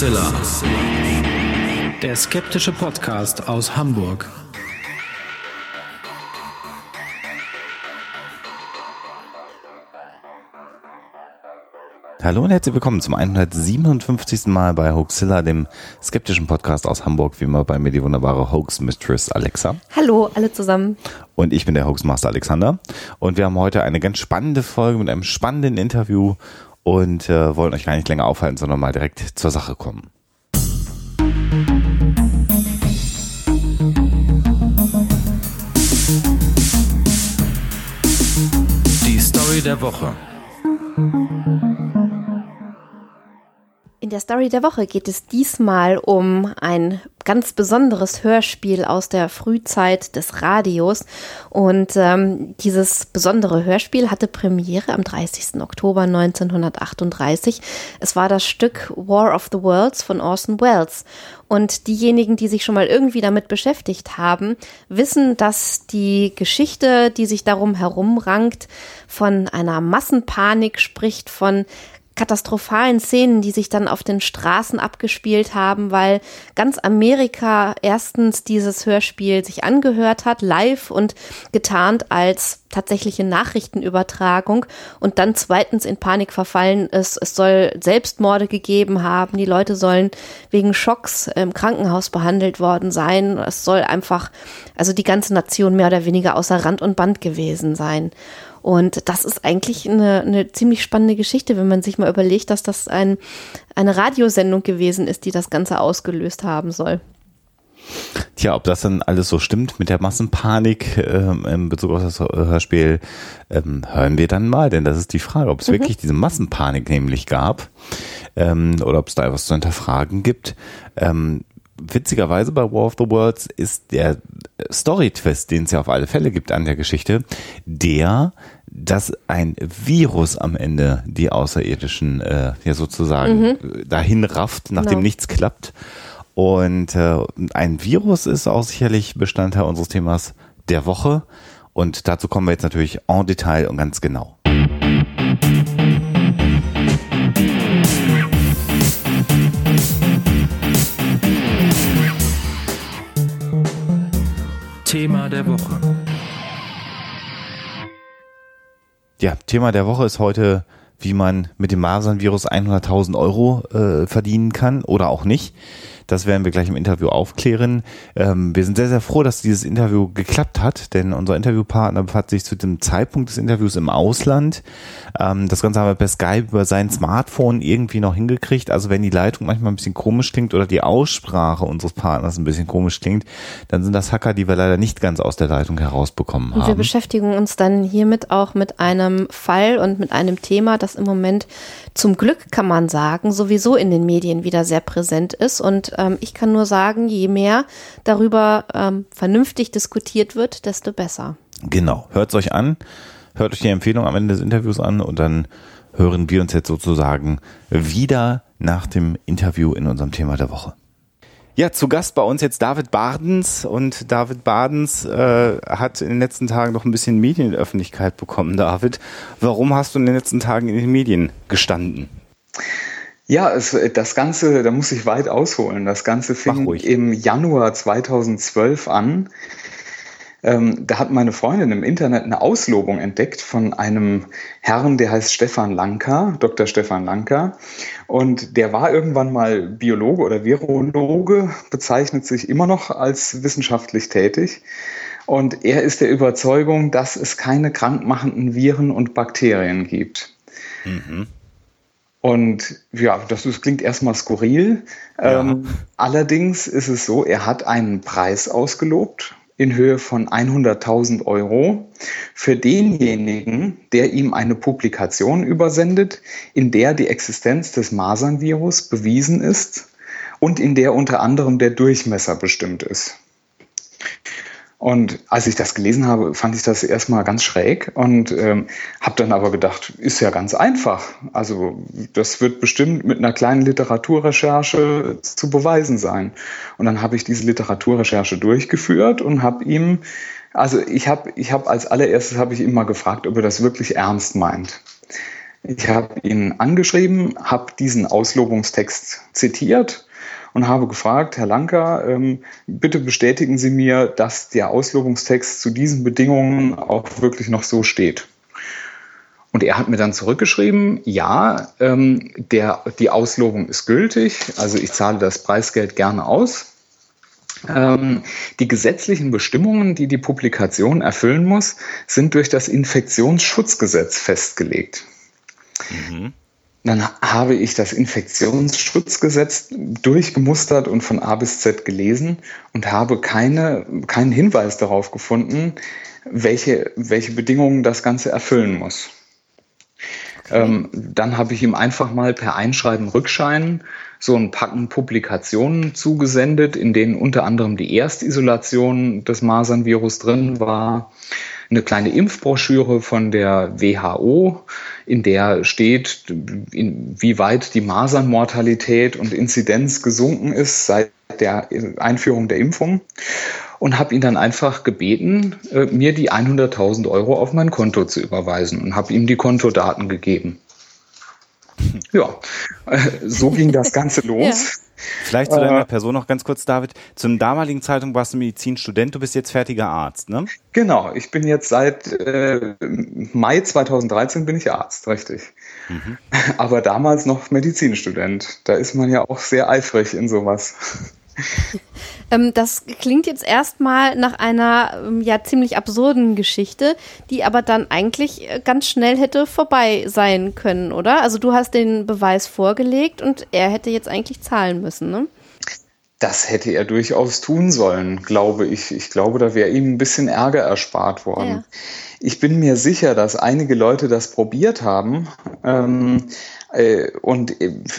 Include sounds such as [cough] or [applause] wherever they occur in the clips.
Hoaxilla. Der skeptische Podcast aus Hamburg. Hallo und herzlich willkommen zum 157. Mal bei Hoaxilla, dem skeptischen Podcast aus Hamburg. Wie immer bei mir die wunderbare Hoax Mistress Alexa. Hallo, alle zusammen. Und ich bin der Hoaxmaster Alexander. Und wir haben heute eine ganz spannende Folge mit einem spannenden Interview und äh, wollen euch gar nicht länger aufhalten, sondern mal direkt zur Sache kommen. Die Story der Woche. In der Story der Woche geht es diesmal um ein ganz besonderes Hörspiel aus der Frühzeit des Radios. Und ähm, dieses besondere Hörspiel hatte Premiere am 30. Oktober 1938. Es war das Stück War of the Worlds von Orson Welles. Und diejenigen, die sich schon mal irgendwie damit beschäftigt haben, wissen, dass die Geschichte, die sich darum herumrankt, von einer Massenpanik spricht, von katastrophalen Szenen, die sich dann auf den Straßen abgespielt haben, weil ganz Amerika erstens dieses Hörspiel sich angehört hat, live und getarnt als tatsächliche Nachrichtenübertragung und dann zweitens in Panik verfallen ist. Es soll Selbstmorde gegeben haben. Die Leute sollen wegen Schocks im Krankenhaus behandelt worden sein. Es soll einfach, also die ganze Nation mehr oder weniger außer Rand und Band gewesen sein. Und das ist eigentlich eine, eine ziemlich spannende Geschichte, wenn man sich mal überlegt, dass das ein, eine Radiosendung gewesen ist, die das Ganze ausgelöst haben soll. Tja, ob das dann alles so stimmt mit der Massenpanik ähm, in Bezug auf das Hörspiel, ähm, hören wir dann mal, denn das ist die Frage, ob es mhm. wirklich diese Massenpanik nämlich gab ähm, oder ob es da etwas zu hinterfragen gibt. Ähm, witzigerweise bei War of the Worlds ist der Story-Twist, den es ja auf alle Fälle gibt an der Geschichte, der, dass ein Virus am Ende die Außerirdischen äh, ja sozusagen mhm. dahin rafft, nachdem genau. nichts klappt. Und äh, ein Virus ist auch sicherlich Bestandteil unseres Themas der Woche. Und dazu kommen wir jetzt natürlich en Detail und ganz genau. Thema der Woche. Ja, Thema der Woche ist heute, wie man mit dem Masernvirus 100.000 Euro äh, verdienen kann oder auch nicht. Das werden wir gleich im Interview aufklären. Ähm, wir sind sehr, sehr froh, dass dieses Interview geklappt hat, denn unser Interviewpartner befand sich zu dem Zeitpunkt des Interviews im Ausland. Ähm, das Ganze haben wir per Skype über sein Smartphone irgendwie noch hingekriegt. Also wenn die Leitung manchmal ein bisschen komisch klingt oder die Aussprache unseres Partners ein bisschen komisch klingt, dann sind das Hacker, die wir leider nicht ganz aus der Leitung herausbekommen haben. Und wir beschäftigen uns dann hiermit auch mit einem Fall und mit einem Thema, das im Moment zum Glück, kann man sagen, sowieso in den Medien wieder sehr präsent ist und ähm, ich kann nur sagen, je mehr darüber ähm, vernünftig diskutiert wird, desto besser. Genau. Hört es euch an, hört euch die Empfehlung am Ende des Interviews an und dann hören wir uns jetzt sozusagen wieder nach dem Interview in unserem Thema der Woche. Ja, zu Gast bei uns jetzt David Badens und David Badens äh, hat in den letzten Tagen noch ein bisschen Medienöffentlichkeit bekommen. David, warum hast du in den letzten Tagen in den Medien gestanden? Ja, es, das Ganze, da muss ich weit ausholen. Das Ganze fing im Januar 2012 an. Ähm, da hat meine Freundin im Internet eine Auslobung entdeckt von einem Herrn, der heißt Stefan Lanka, Dr. Stefan Lanka. Und der war irgendwann mal Biologe oder Virologe, bezeichnet sich immer noch als wissenschaftlich tätig. Und er ist der Überzeugung, dass es keine krankmachenden Viren und Bakterien gibt. Mhm. Und ja, das, das klingt erstmal skurril. Ja. Ähm, allerdings ist es so, er hat einen Preis ausgelobt in Höhe von 100.000 Euro für denjenigen, der ihm eine Publikation übersendet, in der die Existenz des Masernvirus bewiesen ist und in der unter anderem der Durchmesser bestimmt ist. Und als ich das gelesen habe, fand ich das erstmal ganz schräg und ähm, habe dann aber gedacht, ist ja ganz einfach. Also das wird bestimmt mit einer kleinen Literaturrecherche zu beweisen sein. Und dann habe ich diese Literaturrecherche durchgeführt und habe ihm, also ich habe ich hab als allererstes habe ich ihm mal gefragt, ob er das wirklich ernst meint. Ich habe ihn angeschrieben, habe diesen Auslobungstext zitiert und habe gefragt, Herr Lanker, ähm, bitte bestätigen Sie mir, dass der Auslobungstext zu diesen Bedingungen auch wirklich noch so steht. Und er hat mir dann zurückgeschrieben, ja, ähm, der, die Auslobung ist gültig, also ich zahle das Preisgeld gerne aus. Ähm, die gesetzlichen Bestimmungen, die die Publikation erfüllen muss, sind durch das Infektionsschutzgesetz festgelegt. Mhm. Dann habe ich das Infektionsschutzgesetz durchgemustert und von A bis Z gelesen und habe keine, keinen Hinweis darauf gefunden, welche, welche Bedingungen das Ganze erfüllen muss. Ähm, dann habe ich ihm einfach mal per Einschreiben Rückschein so ein Packen Publikationen zugesendet, in denen unter anderem die Erstisolation des Masernvirus drin war eine kleine Impfbroschüre von der WHO, in der steht, wie weit die Masernmortalität und Inzidenz gesunken ist seit der Einführung der Impfung und habe ihn dann einfach gebeten, äh, mir die 100.000 Euro auf mein Konto zu überweisen und habe ihm die Kontodaten gegeben. [laughs] Ja, äh, so ging das Ganze [laughs] los. Ja. Vielleicht zu deiner äh, Person noch ganz kurz, David. Zum damaligen Zeitpunkt warst du Medizinstudent, du bist jetzt fertiger Arzt, ne? Genau, ich bin jetzt seit äh, Mai 2013 bin ich Arzt, richtig. Mhm. [laughs] Aber damals noch Medizinstudent. Da ist man ja auch sehr eifrig in sowas. Ähm, das klingt jetzt erstmal nach einer ähm, ja ziemlich absurden Geschichte, die aber dann eigentlich äh, ganz schnell hätte vorbei sein können, oder? Also du hast den Beweis vorgelegt und er hätte jetzt eigentlich zahlen müssen, ne? Das hätte er durchaus tun sollen, glaube ich. Ich glaube, da wäre ihm ein bisschen Ärger erspart worden. Ja. Ich bin mir sicher, dass einige Leute das probiert haben. Ähm, äh, und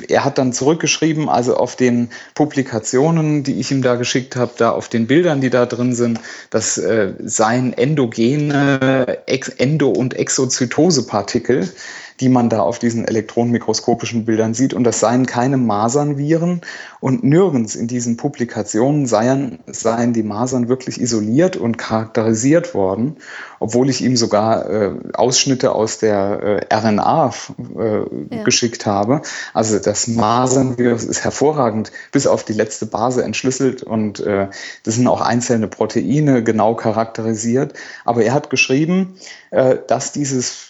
er hat dann zurückgeschrieben, also auf den Publikationen, die ich ihm da geschickt habe, da auf den Bildern, die da drin sind, das äh, seien endogene Endo- und Exozytosepartikel, die man da auf diesen elektronenmikroskopischen Bildern sieht. Und das seien keine Masernviren. Und nirgends in diesen Publikationen seien, seien die Masern wirklich isoliert und charakterisiert worden, obwohl ich ihm sogar äh, Ausschnitte aus der äh, RNA äh, ja. geschickt habe. Also das Masernvirus ist hervorragend bis auf die letzte Base entschlüsselt und äh, das sind auch einzelne Proteine genau charakterisiert. Aber er hat geschrieben, äh, dass dieses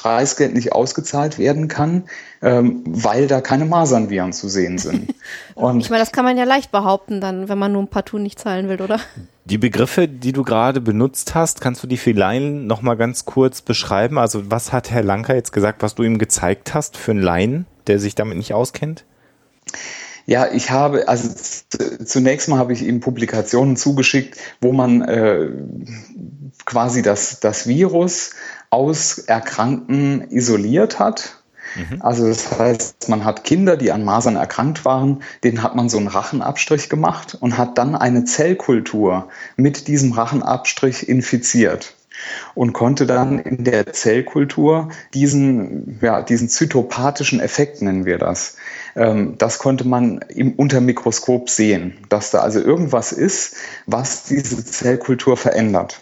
Preisgeld nicht ausgezahlt werden kann, ähm, weil da keine Masernviren zu sehen sind. [laughs] Und ich meine, das kann man ja leicht behaupten, dann, wenn man nur ein Partout nicht zahlen will, oder? Die Begriffe, die du gerade benutzt hast, kannst du die für Laien noch mal ganz kurz beschreiben? Also was hat Herr Lanker jetzt gesagt, was du ihm gezeigt hast für einen Laien, der sich damit nicht auskennt? Ja, ich habe, also zunächst mal habe ich ihm Publikationen zugeschickt, wo man äh, quasi das, das Virus aus Erkrankten isoliert hat. Mhm. Also das heißt, man hat Kinder, die an Masern erkrankt waren, denen hat man so einen Rachenabstrich gemacht und hat dann eine Zellkultur mit diesem Rachenabstrich infiziert und konnte dann in der Zellkultur diesen, ja, diesen zytopathischen Effekt, nennen wir das, ähm, das konnte man im Untermikroskop sehen, dass da also irgendwas ist, was diese Zellkultur verändert.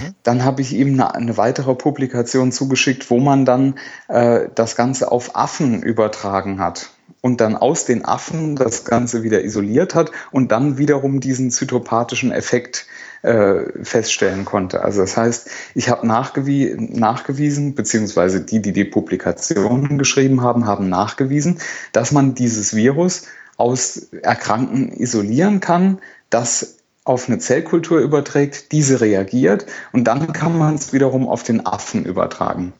Mhm. Dann habe ich ihm eine, eine, weitere Publikation zugeschickt, wo man dann äh, das Ganze auf Affen übertragen hat und dann aus den Affen das Ganze wieder isoliert hat und dann wiederum diesen zytopathischen Effekt äh, feststellen konnte. Also das heißt, ich habe nachgewie nachgewiesen, beziehungsweise die, die die Publikationen geschrieben haben, haben nachgewiesen, dass man dieses Virus aus Erkrankten isolieren kann, das auf eine Zellkultur überträgt, diese reagiert und dann kann man es wiederum auf den Affen übertragen.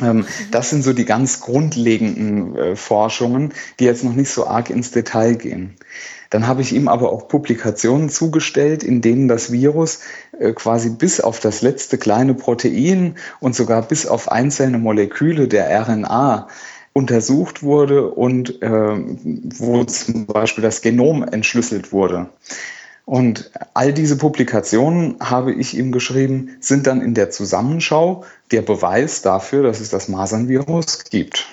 Ähm, das sind so die ganz grundlegenden äh, Forschungen, die jetzt noch nicht so arg ins Detail gehen. Dann habe ich ihm aber auch Publikationen zugestellt, in denen das Virus äh, quasi bis auf das letzte kleine Protein und sogar bis auf einzelne Moleküle der RNA untersucht wurde und äh, wo zum Beispiel das Genom entschlüsselt wurde. Und all diese Publikationen, habe ich ihm geschrieben, sind dann in der Zusammenschau der Beweis dafür, dass es das Masernvirus gibt.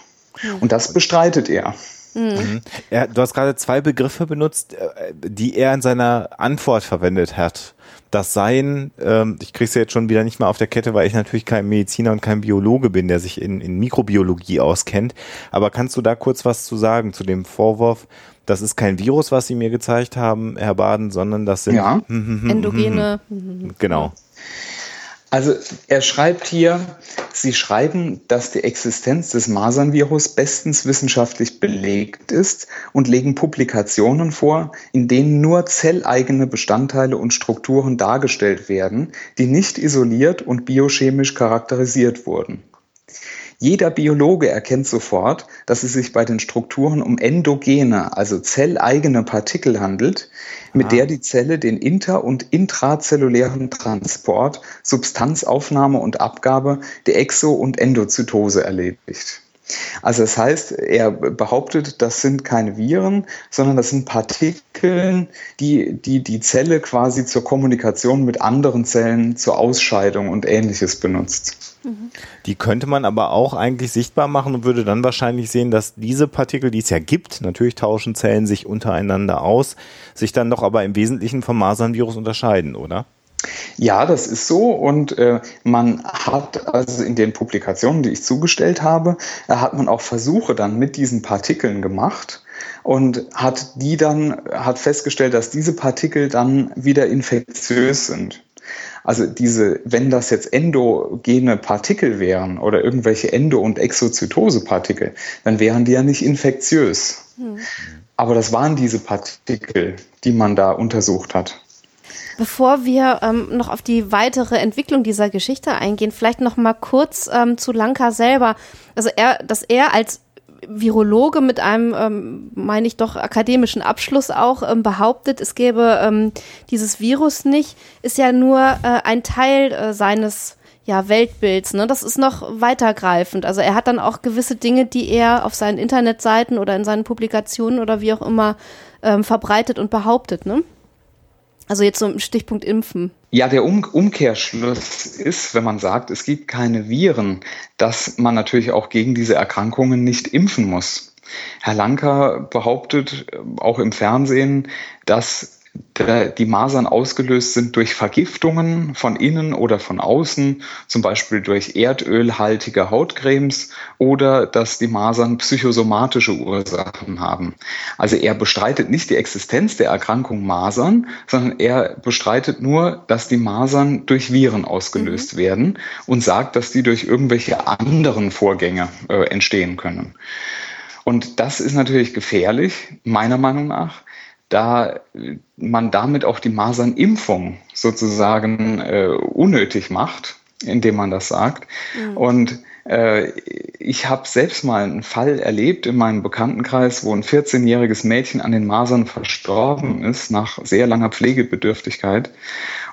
Und das bestreitet er. Mhm. Er, du hast gerade zwei Begriffe benutzt, äh, die er in seiner Antwort verwendet hat. Das Seien, ähm, ich kriege es jetzt schon wieder nicht mal auf der Kette, weil ich natürlich kein Mediziner und kein Biologe bin, der sich in, in Mikrobiologie auskennt. Aber kannst du da kurz was zu sagen zu dem Vorwurf? Das ist kein Virus, was Sie mir gezeigt haben, Herr Baden, sondern das sind ja. endogene. Genau. Also er schreibt hier, Sie schreiben, dass die Existenz des Masernvirus bestens wissenschaftlich belegt ist und legen Publikationen vor, in denen nur zelleigene Bestandteile und Strukturen dargestellt werden, die nicht isoliert und biochemisch charakterisiert wurden. Jeder Biologe erkennt sofort, dass es sich bei den Strukturen um endogene, also zelleigene Partikel handelt, mit ah. der die Zelle den inter- und intrazellulären Transport, Substanzaufnahme und Abgabe der Exo- und Endozytose erledigt. Also das heißt, er behauptet, das sind keine Viren, sondern das sind Partikel, die, die die Zelle quasi zur Kommunikation mit anderen Zellen, zur Ausscheidung und ähnliches benutzt. Die könnte man aber auch eigentlich sichtbar machen und würde dann wahrscheinlich sehen, dass diese Partikel, die es ja gibt, natürlich tauschen Zellen sich untereinander aus, sich dann doch aber im Wesentlichen vom Masernvirus unterscheiden, oder? Ja, das ist so und äh, man hat also in den Publikationen, die ich zugestellt habe, äh, hat man auch Versuche dann mit diesen Partikeln gemacht und hat die dann hat festgestellt, dass diese Partikel dann wieder infektiös sind. Also diese, wenn das jetzt endogene Partikel wären oder irgendwelche Endo- und Exozytosepartikel, dann wären die ja nicht infektiös. Hm. Aber das waren diese Partikel, die man da untersucht hat. Bevor wir ähm, noch auf die weitere Entwicklung dieser Geschichte eingehen, vielleicht noch mal kurz ähm, zu Lanka selber. Also er, dass er als Virologe mit einem, ähm, meine ich doch, akademischen Abschluss auch ähm, behauptet, es gäbe ähm, dieses Virus nicht, ist ja nur äh, ein Teil äh, seines ja, Weltbilds. Ne? Das ist noch weitergreifend. Also er hat dann auch gewisse Dinge, die er auf seinen Internetseiten oder in seinen Publikationen oder wie auch immer ähm, verbreitet und behauptet. Ne? Also jetzt so im Stichpunkt Impfen. Ja, der um Umkehrschluss ist, wenn man sagt, es gibt keine Viren, dass man natürlich auch gegen diese Erkrankungen nicht impfen muss. Herr Lanker behauptet äh, auch im Fernsehen, dass die Masern ausgelöst sind durch Vergiftungen von innen oder von außen, zum Beispiel durch erdölhaltige Hautcremes oder dass die Masern psychosomatische Ursachen haben. Also er bestreitet nicht die Existenz der Erkrankung Masern, sondern er bestreitet nur, dass die Masern durch Viren ausgelöst mhm. werden und sagt, dass die durch irgendwelche anderen Vorgänge äh, entstehen können. Und das ist natürlich gefährlich, meiner Meinung nach, da man damit auch die Masernimpfung sozusagen äh, unnötig macht, indem man das sagt. Mhm. Und äh, ich habe selbst mal einen Fall erlebt in meinem Bekanntenkreis, wo ein 14-jähriges Mädchen an den Masern verstorben ist nach sehr langer Pflegebedürftigkeit.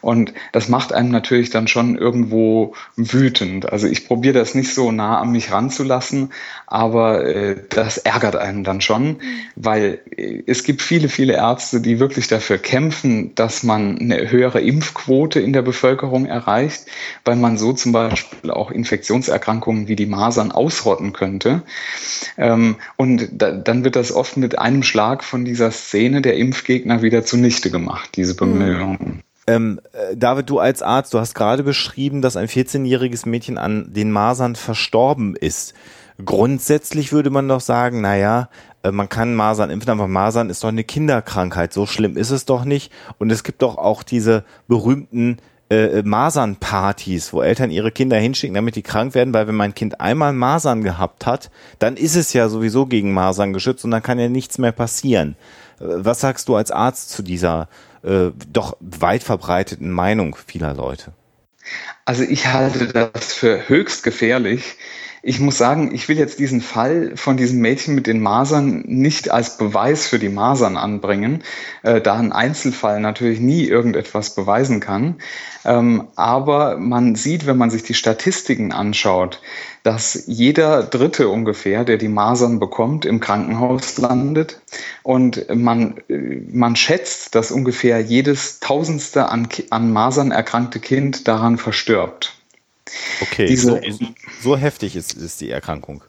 Und das macht einem natürlich dann schon irgendwo wütend. Also ich probiere das nicht so nah an mich ranzulassen, aber äh, das ärgert einen dann schon, weil äh, es gibt viele, viele Ärzte, die wirklich dafür kämpfen, dass man eine höhere Impfquote in der Bevölkerung erreicht, weil man so zum Beispiel auch Infektionserkrankungen wie die Masern ausrotten könnte. Ähm, und da, dann wird das oft mit einem Schlag von dieser Szene der Impfgegner wieder zunichte gemacht, diese Bemühungen. Ähm, äh, David, du als Arzt, du hast gerade beschrieben, dass ein 14-jähriges Mädchen an den Masern verstorben ist. Grundsätzlich würde man doch sagen, naja, äh, man kann Masern impfen, aber Masern ist doch eine Kinderkrankheit. So schlimm ist es doch nicht. Und es gibt doch auch diese berühmten äh, äh, Masernpartys, wo Eltern ihre Kinder hinschicken, damit die krank werden, weil wenn mein Kind einmal Masern gehabt hat, dann ist es ja sowieso gegen Masern geschützt und dann kann ja nichts mehr passieren. Äh, was sagst du als Arzt zu dieser äh, doch weit verbreiteten Meinung vieler Leute? Also ich halte das für höchst gefährlich. Ich muss sagen, ich will jetzt diesen Fall von diesem Mädchen mit den Masern nicht als Beweis für die Masern anbringen, äh, da ein Einzelfall natürlich nie irgendetwas beweisen kann. Ähm, aber man sieht, wenn man sich die Statistiken anschaut, dass jeder Dritte ungefähr, der die Masern bekommt, im Krankenhaus landet. Und man, man schätzt, dass ungefähr jedes Tausendste an, an Masern erkrankte Kind daran verstirbt. Okay, Diese, so, so heftig ist, ist die Erkrankung.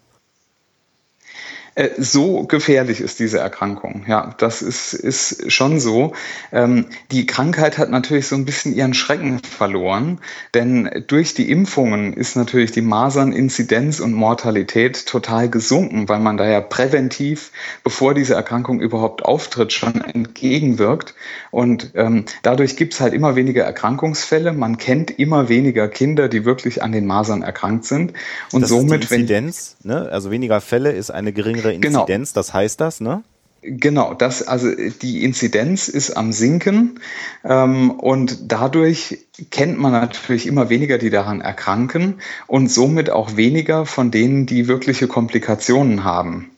Äh, so gefährlich ist diese Erkrankung. Ja, das ist, ist schon so. Ähm, die Krankheit hat natürlich so ein bisschen ihren Schrecken verloren, denn durch die Impfungen ist natürlich die Maserninzidenz und Mortalität total gesunken, weil man da ja präventiv, bevor diese Erkrankung überhaupt auftritt, schon entgegenwirkt. Und ähm, dadurch gibt es halt immer weniger Erkrankungsfälle. Man kennt immer weniger Kinder, die wirklich an den Masern erkrankt sind. Und das somit, ist die Inzidenz, ne? also weniger Fälle ist eine geringere geringere genau. Inzidenz, genau. das heißt das, ne? Genau, das, also die Inzidenz ist am Sinken ähm, und dadurch kennt man natürlich immer weniger, die daran erkranken und somit auch weniger von denen, die wirkliche Komplikationen haben.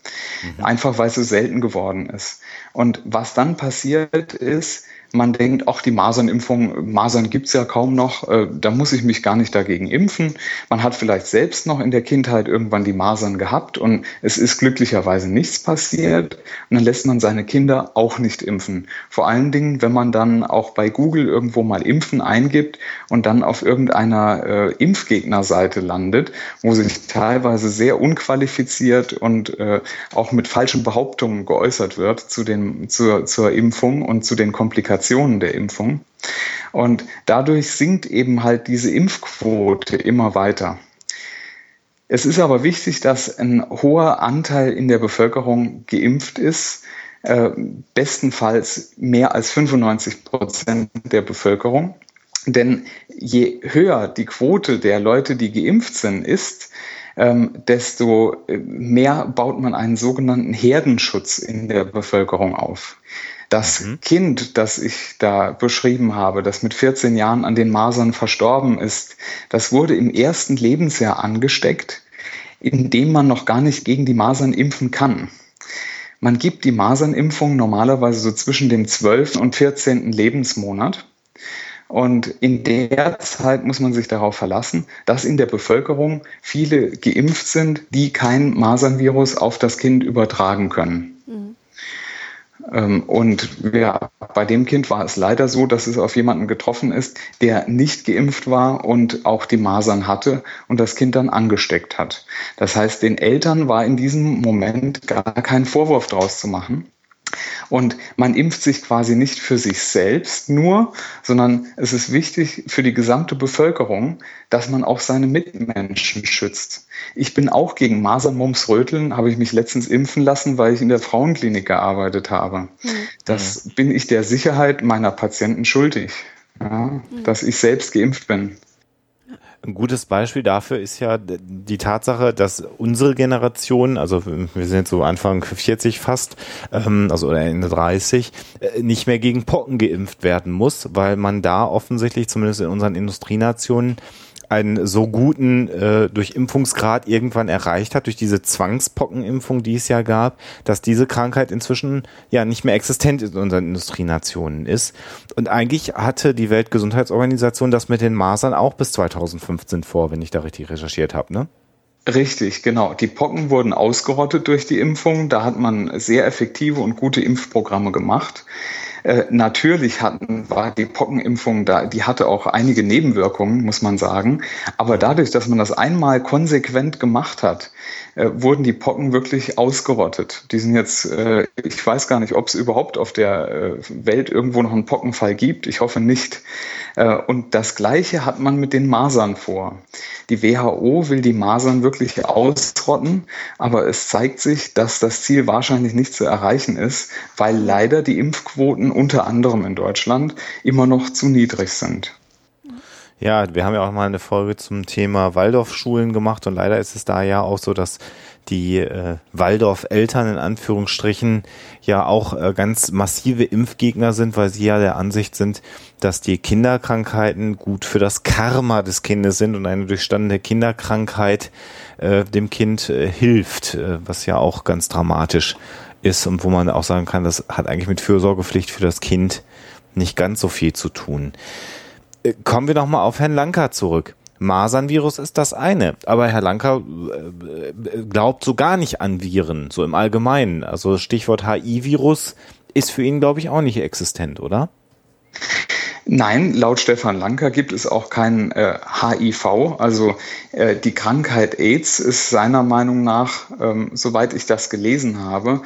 Mhm. Einfach weil es so selten geworden ist. Und was dann passiert ist, man denkt, ach, die Masernimpfung, Masern gibt's ja kaum noch, äh, da muss ich mich gar nicht dagegen impfen. Man hat vielleicht selbst noch in der Kindheit irgendwann die Masern gehabt und es ist glücklicherweise nichts passiert. Und dann lässt man seine Kinder auch nicht impfen. Vor allen Dingen, wenn man dann auch bei Google irgendwo mal Impfen eingibt und dann auf irgendeiner äh, Impfgegnerseite landet, wo sich teilweise sehr unqualifiziert und äh, auch mit falschen Behauptungen geäußert wird zu den, zur, zur Impfung und zu den Komplikationen Komplikationen der Impfung. Und dadurch sinkt eben halt diese Impfquote immer weiter. Es ist aber wichtig, dass ein hoher Anteil in der Bevölkerung geimpft ist, äh, bestenfalls mehr als 95 Prozent der Bevölkerung. Denn je höher die Quote der Leute, die geimpft sind, ist, ähm, desto mehr baut man einen sogenannten Herdenschutz in der Bevölkerung auf. Das mhm. Kind, das ich da beschrieben habe, das mit 14 Jahren an den Masern verstorben ist, das wurde im ersten Lebensjahr angesteckt, in dem man noch gar nicht gegen die Masern impfen kann. Man gibt die Masernimpfung normalerweise so zwischen dem 12. und 14. Lebensmonat. Und in der Zeit muss man sich darauf verlassen, dass in der Bevölkerung viele geimpft sind, die kein Masernvirus auf das Kind übertragen können. Ähm, und ja, bei dem Kind war es leider so, dass es auf jemanden getroffen ist, der nicht geimpft war und auch die Masern hatte und das Kind dann angesteckt hat. Das heißt, den Eltern war in diesem Moment gar kein Vorwurf draus zu machen. Und man impft sich quasi nicht für sich selbst nur, sondern es ist wichtig für die gesamte Bevölkerung, dass man auch seine Mitmenschen schützt. Ich bin auch gegen Masern, Mumps, Röteln, habe ich mich letztens impfen lassen, weil ich in der Frauenklinik gearbeitet habe. Mhm. Das bin ich der Sicherheit meiner Patienten schuldig, ja, mhm. dass ich selbst geimpft bin. Ein gutes Beispiel dafür ist ja die Tatsache, dass unsere Generation, also wir sind so Anfang 40 fast, ähm, also oder Ende 30, äh, nicht mehr gegen Pocken geimpft werden muss, weil man da offensichtlich, zumindest in unseren Industrienationen, einen so guten äh, Durchimpfungsgrad irgendwann erreicht hat, durch diese Zwangspockenimpfung, die es ja gab, dass diese Krankheit inzwischen ja nicht mehr existent in unseren Industrienationen ist. Und eigentlich hatte die Weltgesundheitsorganisation das mit den Masern auch bis 2015 vor, wenn ich da richtig recherchiert habe, ne? Richtig, genau. Die Pocken wurden ausgerottet durch die Impfung. Da hat man sehr effektive und gute Impfprogramme gemacht. Äh, natürlich hatten, war die Pockenimpfung da, die hatte auch einige Nebenwirkungen, muss man sagen. Aber dadurch, dass man das einmal konsequent gemacht hat, äh, wurden die Pocken wirklich ausgerottet. Die sind jetzt, äh, ich weiß gar nicht, ob es überhaupt auf der äh, Welt irgendwo noch einen Pockenfall gibt. Ich hoffe nicht. Äh, und das Gleiche hat man mit den Masern vor. Die WHO will die Masern wirklich ausrotten, aber es zeigt sich, dass das Ziel wahrscheinlich nicht zu erreichen ist, weil leider die Impfquoten unter anderem in Deutschland immer noch zu niedrig sind. Ja, wir haben ja auch mal eine Folge zum Thema Waldorfschulen gemacht und leider ist es da ja auch so, dass die äh, Waldorf-Eltern in Anführungsstrichen ja auch äh, ganz massive Impfgegner sind, weil sie ja der Ansicht sind, dass die Kinderkrankheiten gut für das Karma des Kindes sind und eine durchstandene Kinderkrankheit äh, dem Kind äh, hilft, äh, was ja auch ganz dramatisch ist und wo man auch sagen kann, das hat eigentlich mit Fürsorgepflicht für das Kind nicht ganz so viel zu tun. Kommen wir noch mal auf Herrn Lanka zurück. Masernvirus ist das eine, aber Herr Lanka äh, äh, glaubt so gar nicht an Viren, so im Allgemeinen. Also Stichwort HI-Virus ist für ihn, glaube ich, auch nicht existent, oder? Nein, laut Stefan Lanker gibt es auch kein äh, HIV. Also äh, die Krankheit AIDS ist seiner Meinung nach, ähm, soweit ich das gelesen habe,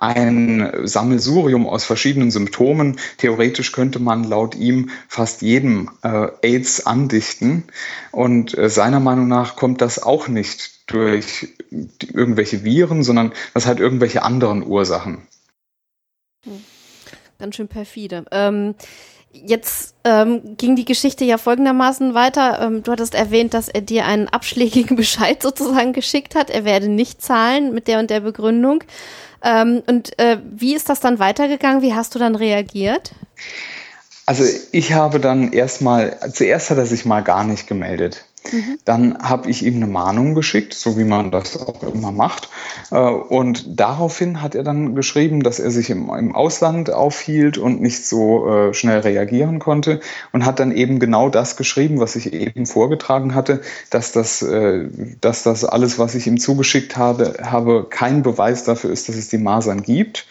ein Sammelsurium aus verschiedenen Symptomen. Theoretisch könnte man laut ihm fast jedem äh, AIDS andichten. Und äh, seiner Meinung nach kommt das auch nicht durch irgendwelche Viren, sondern das hat irgendwelche anderen Ursachen. Ganz schön perfide. Ähm, Jetzt ähm, ging die Geschichte ja folgendermaßen weiter. Ähm, du hattest erwähnt, dass er dir einen abschlägigen [laughs] Bescheid sozusagen geschickt hat. Er werde nicht zahlen mit der und der Begründung. Ähm, und äh, wie ist das dann weitergegangen? Wie hast du dann reagiert? Also ich habe dann erstmal, zuerst hat er sich mal gar nicht gemeldet. Mhm. Dann habe ich ihm eine Mahnung geschickt, so wie man das auch immer macht. Äh, und daraufhin hat er dann geschrieben, dass er sich im, im Ausland aufhielt und nicht so äh, schnell reagieren konnte und hat dann eben genau das geschrieben, was ich eben vorgetragen hatte, dass das, äh, dass das alles, was ich ihm zugeschickt habe, habe kein Beweis dafür ist, dass es die Masern gibt.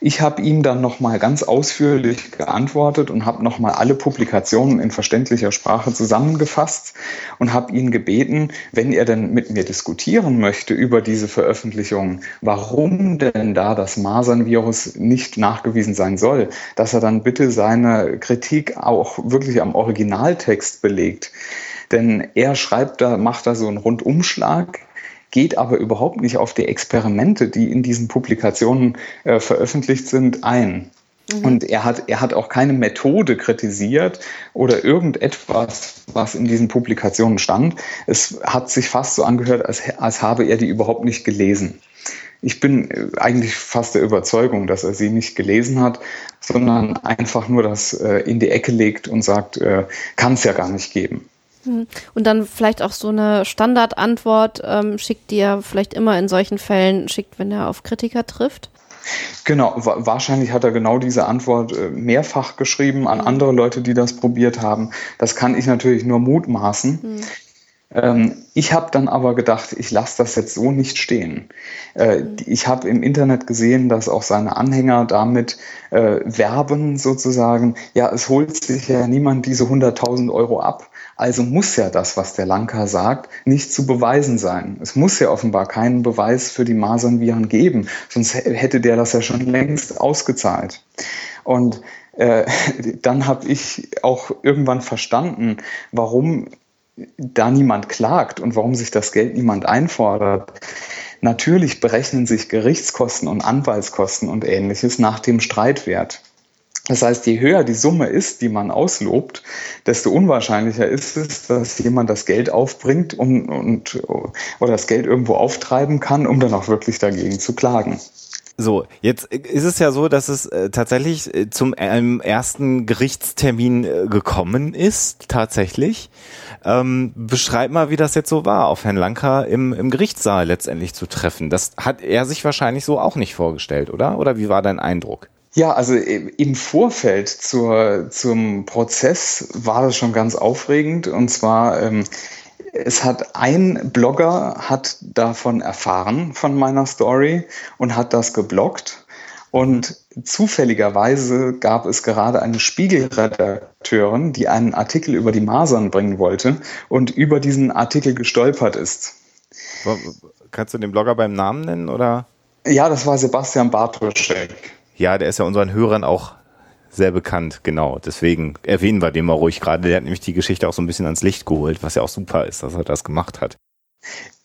Ich habe ihm dann nochmal ganz ausführlich geantwortet und habe nochmal alle Publikationen in verständlicher Sprache zusammengefasst und habe ihn gebeten, wenn er denn mit mir diskutieren möchte über diese Veröffentlichungen, warum denn da das Masernvirus nicht nachgewiesen sein soll, dass er dann bitte seine Kritik auch wirklich am Originaltext belegt. Denn er schreibt da, macht da so einen Rundumschlag geht aber überhaupt nicht auf die Experimente, die in diesen Publikationen äh, veröffentlicht sind, ein. Mhm. Und er hat, er hat auch keine Methode kritisiert oder irgendetwas, was in diesen Publikationen stand. Es hat sich fast so angehört, als, als habe er die überhaupt nicht gelesen. Ich bin äh, eigentlich fast der Überzeugung, dass er sie nicht gelesen hat, sondern einfach nur das äh, in die Ecke legt und sagt, äh, kann es ja gar nicht geben. Hm. Und dann vielleicht auch so eine Standardantwort ähm, schickt, die er vielleicht immer in solchen Fällen schickt, wenn er auf Kritiker trifft? Genau, wahrscheinlich hat er genau diese Antwort äh, mehrfach geschrieben an mhm. andere Leute, die das probiert haben. Das kann ich natürlich nur mutmaßen. Mhm. Ich habe dann aber gedacht, ich lasse das jetzt so nicht stehen. Äh, mhm. Ich habe im Internet gesehen, dass auch seine Anhänger damit äh, werben sozusagen, ja, es holt sich ja niemand diese 100.000 Euro ab. Also muss ja das, was der Lanka sagt, nicht zu beweisen sein. Es muss ja offenbar keinen Beweis für die Masernviren geben, sonst hätte der das ja schon längst ausgezahlt. Und äh, [laughs] dann habe ich auch irgendwann verstanden, warum da niemand klagt und warum sich das Geld niemand einfordert. Natürlich berechnen sich Gerichtskosten und Anwaltskosten und ähnliches nach dem Streitwert. Das heißt, je höher die Summe ist, die man auslobt, desto unwahrscheinlicher ist es, dass jemand das Geld aufbringt und, und, oder das Geld irgendwo auftreiben kann, um dann auch wirklich dagegen zu klagen. So, jetzt ist es ja so, dass es äh, tatsächlich äh, zum ähm, ersten Gerichtstermin äh, gekommen ist, tatsächlich. Ähm, beschreib mal, wie das jetzt so war, auf Herrn Lanker im, im Gerichtssaal letztendlich zu treffen. Das hat er sich wahrscheinlich so auch nicht vorgestellt, oder? Oder wie war dein Eindruck? Ja, also im Vorfeld zur, zum Prozess war das schon ganz aufregend. Und zwar, ähm, es hat ein Blogger hat davon erfahren, von meiner Story, und hat das geblockt. Und zufälligerweise gab es gerade eine Spiegelredakteurin, die einen Artikel über die Masern bringen wollte und über diesen Artikel gestolpert ist. Kannst du den Blogger beim Namen nennen oder? Ja, das war Sebastian Bartoschek. Ja, der ist ja unseren Hörern auch sehr bekannt, genau. Deswegen erwähnen wir den mal ruhig gerade. Der hat nämlich die Geschichte auch so ein bisschen ans Licht geholt, was ja auch super ist, dass er das gemacht hat.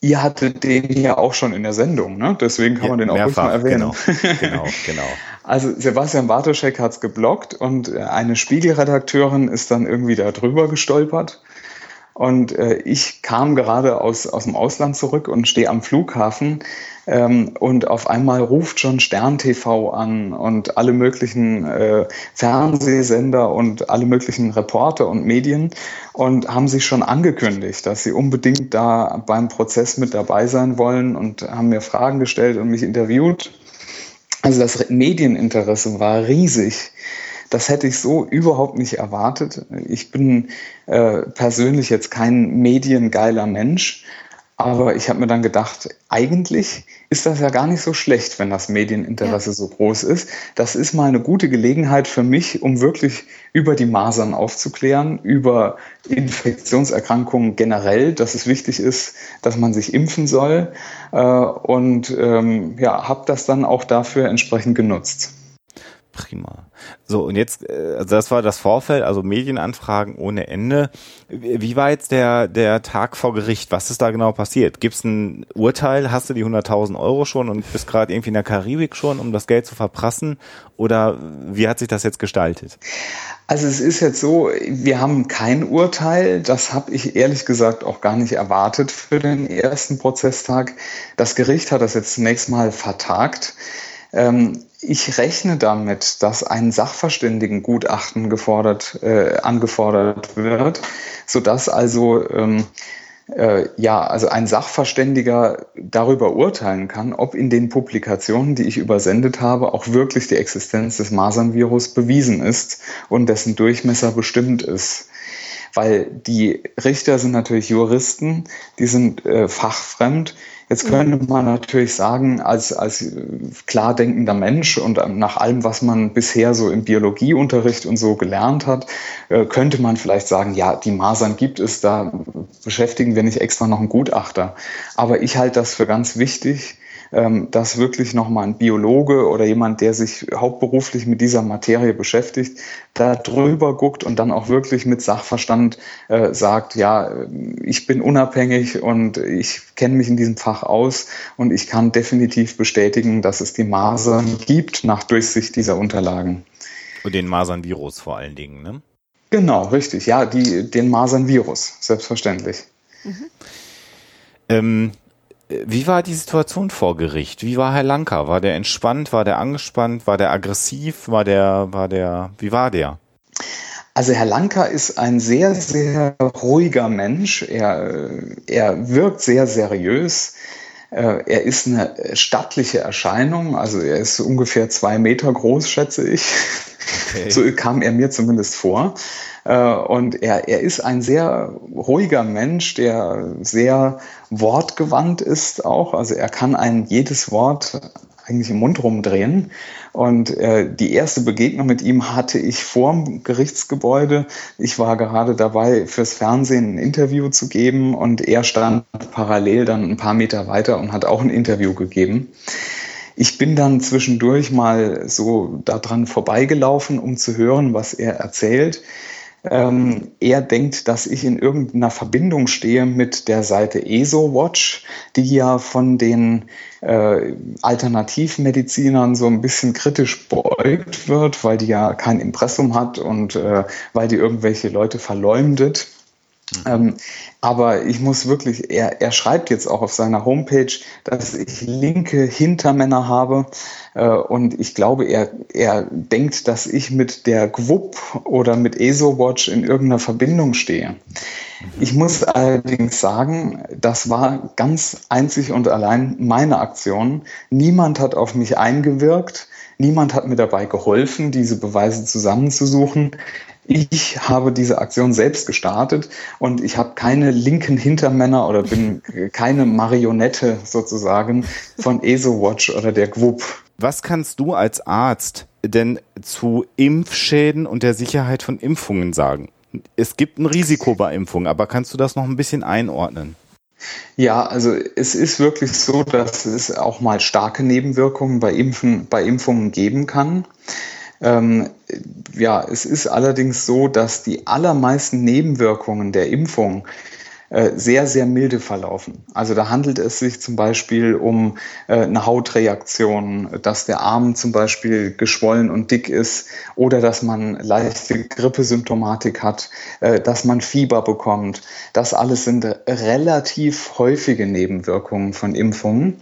Ihr hattet den ja auch schon in der Sendung, ne? Deswegen kann ja, man den auch mehrfach, mal erwähnen. Genau, genau, [laughs] genau. Also Sebastian Bartoschek hat es geblockt und eine Spiegelredakteurin ist dann irgendwie da drüber gestolpert. Und äh, ich kam gerade aus, aus dem Ausland zurück und stehe am Flughafen ähm, und auf einmal ruft schon Stern TV an und alle möglichen äh, Fernsehsender und alle möglichen Reporter und Medien und haben sich schon angekündigt, dass sie unbedingt da beim Prozess mit dabei sein wollen und haben mir Fragen gestellt und mich interviewt. Also das Medieninteresse war riesig. Das hätte ich so überhaupt nicht erwartet. Ich bin äh, persönlich jetzt kein mediengeiler Mensch, Aber ich habe mir dann gedacht, eigentlich ist das ja gar nicht so schlecht, wenn das Medieninteresse ja. so groß ist. Das ist mal eine gute Gelegenheit für mich, um wirklich über die Masern aufzuklären, über Infektionserkrankungen generell, dass es wichtig ist, dass man sich impfen soll. Äh, und ähm, ja, habe das dann auch dafür entsprechend genutzt. Prima. So, und jetzt, äh, also das war das Vorfeld, also Medienanfragen ohne Ende. Wie war jetzt der, der Tag vor Gericht? Was ist da genau passiert? Gibt es ein Urteil? Hast du die 100.000 Euro schon und bist gerade irgendwie in der Karibik schon, um das Geld zu verprassen? Oder wie hat sich das jetzt gestaltet? Also es ist jetzt so, wir haben kein Urteil. Das habe ich ehrlich gesagt auch gar nicht erwartet für den ersten Prozesstag. Das Gericht hat das jetzt zunächst mal vertagt. Ähm, ich rechne damit, dass ein Sachverständigengutachten gefordert, äh, angefordert wird, sodass also ähm, äh, ja, also ein Sachverständiger darüber urteilen kann, ob in den Publikationen, die ich übersendet habe, auch wirklich die Existenz des Masernvirus bewiesen ist und dessen Durchmesser bestimmt ist weil die Richter sind natürlich Juristen, die sind äh, fachfremd, Jetzt könnte man natürlich sagen, als, als klar denkender Mensch und nach allem, was man bisher so im Biologieunterricht und so gelernt hat, äh, könnte man vielleicht sagen, ja, die Masern gibt es, da beschäftigen wir nicht extra noch einen Gutachter. Aber ich halte das für ganz wichtig, dass wirklich nochmal ein Biologe oder jemand, der sich hauptberuflich mit dieser Materie beschäftigt, da drüber guckt und dann auch wirklich mit Sachverstand äh, sagt, ja, ich bin unabhängig und ich kenne mich in diesem Fach aus und ich kann definitiv bestätigen, dass es die Masern gibt nach Durchsicht dieser Unterlagen. Und den Masernvirus vor allen Dingen, ne? Genau, richtig. Ja, die, den Masernvirus, selbstverständlich. Mhm. Ähm, wie war die Situation vor Gericht? Wie war Herr Lanka? War der entspannt? War der angespannt? War der aggressiv? War der, war der, wie war der? Also Herr Lanka ist ein sehr, sehr ruhiger Mensch. Er, er wirkt sehr seriös. Äh, er ist eine stattliche Erscheinung. Also er ist ungefähr zwei Meter groß, schätze ich. Okay. So kam er mir zumindest vor. Äh, und er, er ist ein sehr ruhiger Mensch, der sehr wortgewandt ist auch. Also er kann ein jedes Wort eigentlich im Mund rumdrehen. Und äh, die erste Begegnung mit ihm hatte ich vorm Gerichtsgebäude. Ich war gerade dabei, fürs Fernsehen ein Interview zu geben und er stand parallel dann ein paar Meter weiter und hat auch ein Interview gegeben. Ich bin dann zwischendurch mal so daran vorbeigelaufen, um zu hören, was er erzählt. Ähm, er denkt, dass ich in irgendeiner Verbindung stehe mit der Seite ESO-Watch, die ja von den äh, Alternativmedizinern so ein bisschen kritisch beäugt wird, weil die ja kein Impressum hat und äh, weil die irgendwelche Leute verleumdet. Ähm, aber ich muss wirklich, er, er schreibt jetzt auch auf seiner Homepage, dass ich linke Hintermänner habe. Äh, und ich glaube, er, er denkt, dass ich mit der GWUP oder mit ESO-Watch in irgendeiner Verbindung stehe. Ich muss allerdings sagen, das war ganz einzig und allein meine Aktion. Niemand hat auf mich eingewirkt. Niemand hat mir dabei geholfen, diese Beweise zusammenzusuchen. Ich habe diese Aktion selbst gestartet und ich habe keine linken Hintermänner oder bin [laughs] keine Marionette sozusagen von ESO-Watch oder der GWUP. Was kannst du als Arzt denn zu Impfschäden und der Sicherheit von Impfungen sagen? Es gibt ein Risiko bei Impfungen, aber kannst du das noch ein bisschen einordnen? Ja, also es ist wirklich so, dass es auch mal starke Nebenwirkungen bei, Impfen, bei Impfungen geben kann. Ähm, ja, es ist allerdings so, dass die allermeisten Nebenwirkungen der Impfung äh, sehr, sehr milde verlaufen. Also da handelt es sich zum Beispiel um äh, eine Hautreaktion, dass der Arm zum Beispiel geschwollen und dick ist oder dass man leichte Grippesymptomatik hat, äh, dass man Fieber bekommt. Das alles sind relativ häufige Nebenwirkungen von Impfungen.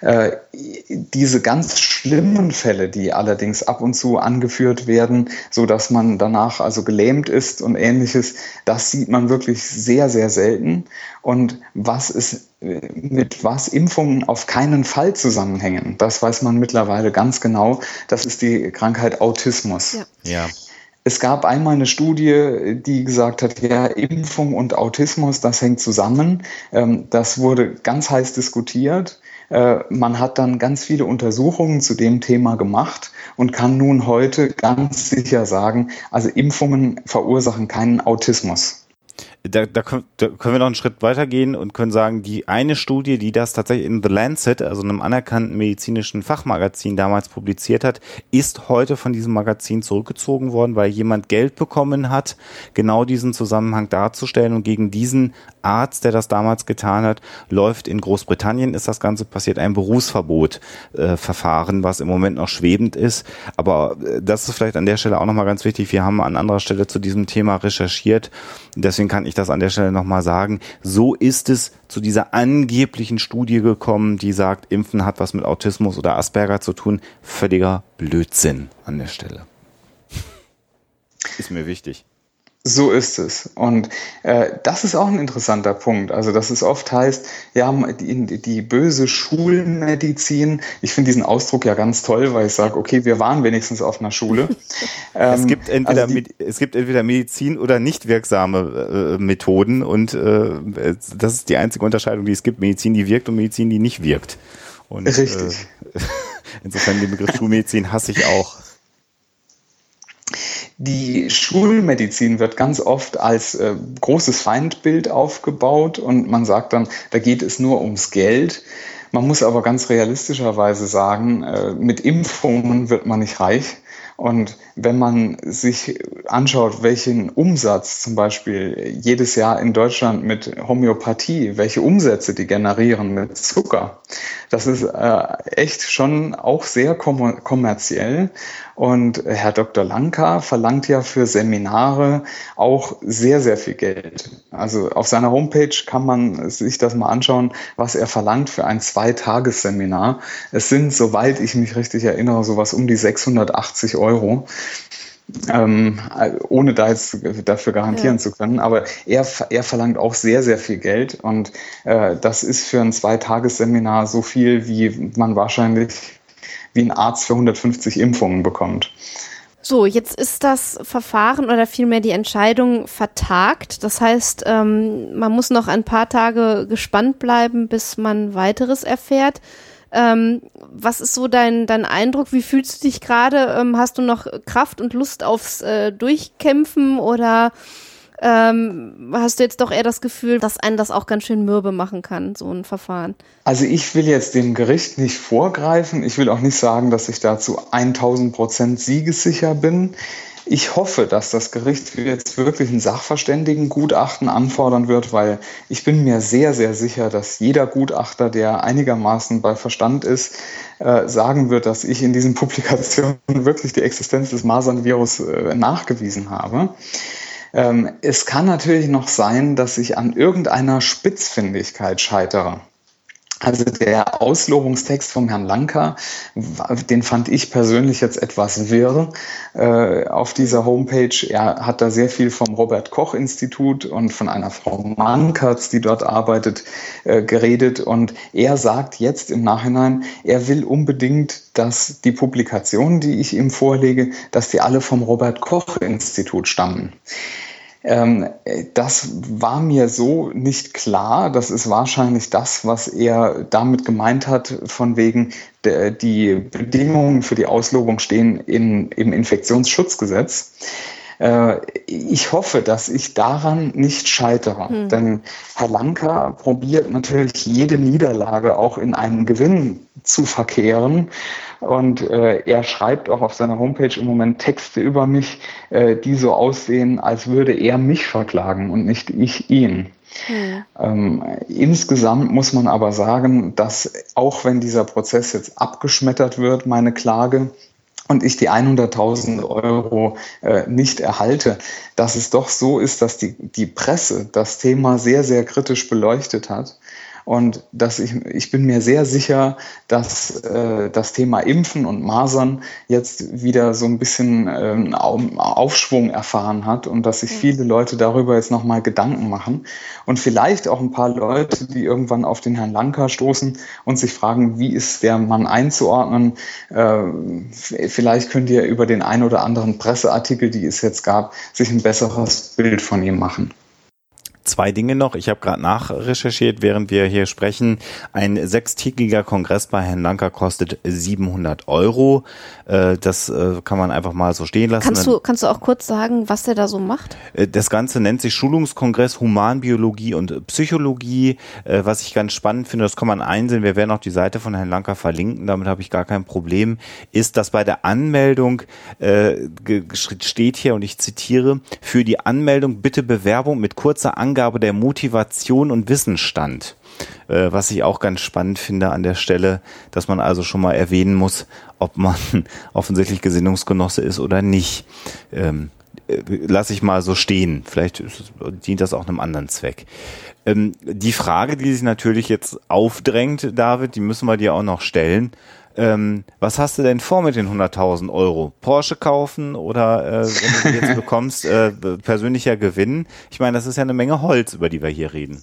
Äh, diese ganz schlimmen Fälle, die allerdings ab und zu angeführt werden, so dass man danach also gelähmt ist und ähnliches, das sieht man wirklich sehr, sehr selten. Und was ist, mit was Impfungen auf keinen Fall zusammenhängen, das weiß man mittlerweile ganz genau. Das ist die Krankheit Autismus. Ja. ja. Es gab einmal eine Studie, die gesagt hat, ja, Impfung und Autismus, das hängt zusammen. Ähm, das wurde ganz heiß diskutiert. Äh, man hat dann ganz viele Untersuchungen zu dem Thema gemacht und kann nun heute ganz sicher sagen, also Impfungen verursachen keinen Autismus. Da, da, können wir noch einen Schritt weitergehen und können sagen, die eine Studie, die das tatsächlich in The Lancet, also einem anerkannten medizinischen Fachmagazin damals publiziert hat, ist heute von diesem Magazin zurückgezogen worden, weil jemand Geld bekommen hat, genau diesen Zusammenhang darzustellen und gegen diesen Arzt, der das damals getan hat, läuft in Großbritannien ist das Ganze passiert ein Berufsverbot äh, Verfahren, was im Moment noch schwebend ist, aber äh, das ist vielleicht an der Stelle auch nochmal ganz wichtig. Wir haben an anderer Stelle zu diesem Thema recherchiert, deswegen kann ich das an der Stelle nochmal sagen. So ist es zu dieser angeblichen Studie gekommen, die sagt, Impfen hat was mit Autismus oder Asperger zu tun. Völliger Blödsinn an der Stelle. Ist mir wichtig. So ist es. Und äh, das ist auch ein interessanter Punkt. Also, dass es oft heißt, ja, die, die böse Schulmedizin. Ich finde diesen Ausdruck ja ganz toll, weil ich sage, okay, wir waren wenigstens auf einer Schule. [laughs] ähm, es, gibt entweder, also die, es gibt entweder Medizin oder nicht wirksame äh, Methoden und äh, das ist die einzige Unterscheidung, die es gibt. Medizin, die wirkt und Medizin, die nicht wirkt. Und, Richtig. Äh, [laughs] insofern den Begriff Schulmedizin hasse ich auch. Die Schulmedizin wird ganz oft als äh, großes Feindbild aufgebaut und man sagt dann, da geht es nur ums Geld. Man muss aber ganz realistischerweise sagen, äh, mit Impfungen wird man nicht reich. Und wenn man sich anschaut, welchen Umsatz zum Beispiel jedes Jahr in Deutschland mit Homöopathie, welche Umsätze die generieren mit Zucker, das ist äh, echt schon auch sehr kommerziell. Und Herr Dr. Lanka verlangt ja für Seminare auch sehr, sehr viel Geld. Also auf seiner Homepage kann man sich das mal anschauen, was er verlangt für ein Zweitagesseminar. Es sind, soweit ich mich richtig erinnere, sowas um die 680 Euro. Ähm, ohne da jetzt dafür garantieren ja. zu können. Aber er, er verlangt auch sehr, sehr viel Geld und äh, das ist für ein Zweitagesseminar so viel, wie man wahrscheinlich wie ein Arzt für 150 Impfungen bekommt. So, jetzt ist das Verfahren oder vielmehr die Entscheidung vertagt. Das heißt, ähm, man muss noch ein paar Tage gespannt bleiben, bis man weiteres erfährt. Ähm, was ist so dein, dein Eindruck? Wie fühlst du dich gerade? Ähm, hast du noch Kraft und Lust aufs äh, Durchkämpfen oder ähm, hast du jetzt doch eher das Gefühl, dass einen das auch ganz schön mürbe machen kann, so ein Verfahren? Also ich will jetzt dem Gericht nicht vorgreifen. Ich will auch nicht sagen, dass ich dazu 1000 Prozent siegessicher bin. Ich hoffe, dass das Gericht jetzt wirklich ein Sachverständigengutachten anfordern wird, weil ich bin mir sehr, sehr sicher, dass jeder Gutachter, der einigermaßen bei Verstand ist, äh, sagen wird, dass ich in diesen Publikationen wirklich die Existenz des Masernvirus äh, nachgewiesen habe. Ähm, es kann natürlich noch sein, dass ich an irgendeiner Spitzfindigkeit scheitere. Also der Auslobungstext vom Herrn Lanka, den fand ich persönlich jetzt etwas wirr äh, auf dieser Homepage. Er hat da sehr viel vom Robert Koch Institut und von einer Frau Mankertz, die dort arbeitet, äh, geredet. Und er sagt jetzt im Nachhinein, er will unbedingt, dass die Publikationen, die ich ihm vorlege, dass die alle vom Robert Koch Institut stammen. Ähm, das war mir so nicht klar. Das ist wahrscheinlich das, was er damit gemeint hat, von wegen der, die Bedingungen für die Auslobung stehen in, im Infektionsschutzgesetz. Äh, ich hoffe, dass ich daran nicht scheitere. Hm. Denn Herr Lanka probiert natürlich jede Niederlage auch in einen Gewinn zu verkehren. Und äh, er schreibt auch auf seiner Homepage im Moment Texte über mich, äh, die so aussehen, als würde er mich verklagen und nicht ich ihn. Hm. Ähm, insgesamt muss man aber sagen, dass auch wenn dieser Prozess jetzt abgeschmettert wird, meine Klage, und ich die 100.000 Euro äh, nicht erhalte, dass es doch so ist, dass die, die Presse das Thema sehr, sehr kritisch beleuchtet hat Und dass ich, ich bin mir sehr sicher, dass äh, das Thema Impfen und Masern jetzt wieder so ein bisschen ähm, Aufschwung erfahren hat und dass sich viele Leute darüber jetzt nochmal Gedanken machen. Und vielleicht auch ein paar Leute, die irgendwann auf den Herrn Lanka stoßen und sich fragen, wie ist der Mann einzuordnen? Äh, vielleicht könnt ihr über den ein oder anderen Presseartikel, die es jetzt gab, sich ein besseres Bild von ihm machen zwei Dinge noch. Ich habe gerade nachrecherchiert, während wir hier sprechen. Ein sechstägiger Kongress bei Herrn Lanker kostet 700 Euro. Äh, das äh, kann man einfach mal so stehen lassen. Kannst du, kannst du auch kurz sagen, was der da so macht? Äh, das Ganze nennt sich Schulungskongress Humanbiologie und Psychologie. Was ich ganz spannend finde, das kann man einsehen. Wir werden auch die Seite von Herrn Lanker verlinken. Damit habe ich gar kein Problem. Ist, dass bei der Anmeldung steht hier und ich zitiere, für die Anmeldung bitte Bewerbung mit kurzer Angabe Angabe der Motivation und Wissensstand. Äh, was ich auch ganz spannend finde an der Stelle, dass man also schon mal erwähnen muss, ob man [laughs] offensichtlich Gesinnungsgenosse ist oder nicht. Ähm, äh, lass ich mal so stehen. Vielleicht dient das auch einem anderen Zweck. Ähm, die Frage, die sich natürlich jetzt aufdrängt, David, die müssen wir dir auch noch stellen. Ähm, was hast du denn vor mit den 100.000 Euro? Porsche kaufen oder äh, wenn du die jetzt [laughs] bekommst, äh, persönlicher Gewinn? Ich meine, das ist ja eine Menge Holz, über die wir hier reden.